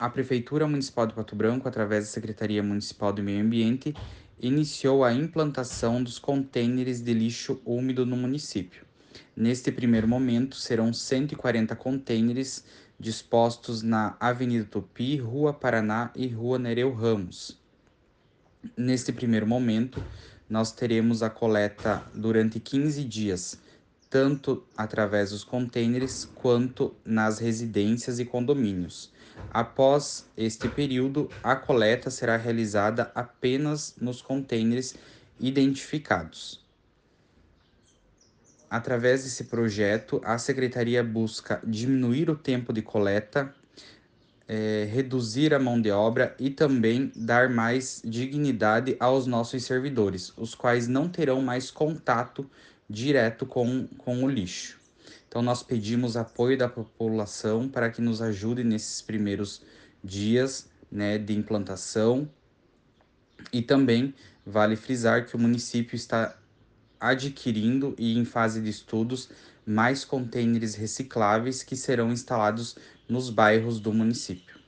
a Prefeitura Municipal de Pato Branco, através da Secretaria Municipal do Meio Ambiente, iniciou a implantação dos contêineres de lixo úmido no município. Neste primeiro momento, serão 140 contêineres dispostos na Avenida Tupi, Rua Paraná e Rua Nereu Ramos. Neste primeiro momento, nós teremos a coleta durante 15 dias, tanto através dos contêineres quanto nas residências e condomínios. Após este período, a coleta será realizada apenas nos contêineres identificados. Através desse projeto, a Secretaria busca diminuir o tempo de coleta, é, reduzir a mão de obra e também dar mais dignidade aos nossos servidores, os quais não terão mais contato direto com, com o lixo. Então, nós pedimos apoio da população para que nos ajude nesses primeiros dias né, de implantação. E também vale frisar que o município está adquirindo e em fase de estudos mais contêineres recicláveis que serão instalados nos bairros do município.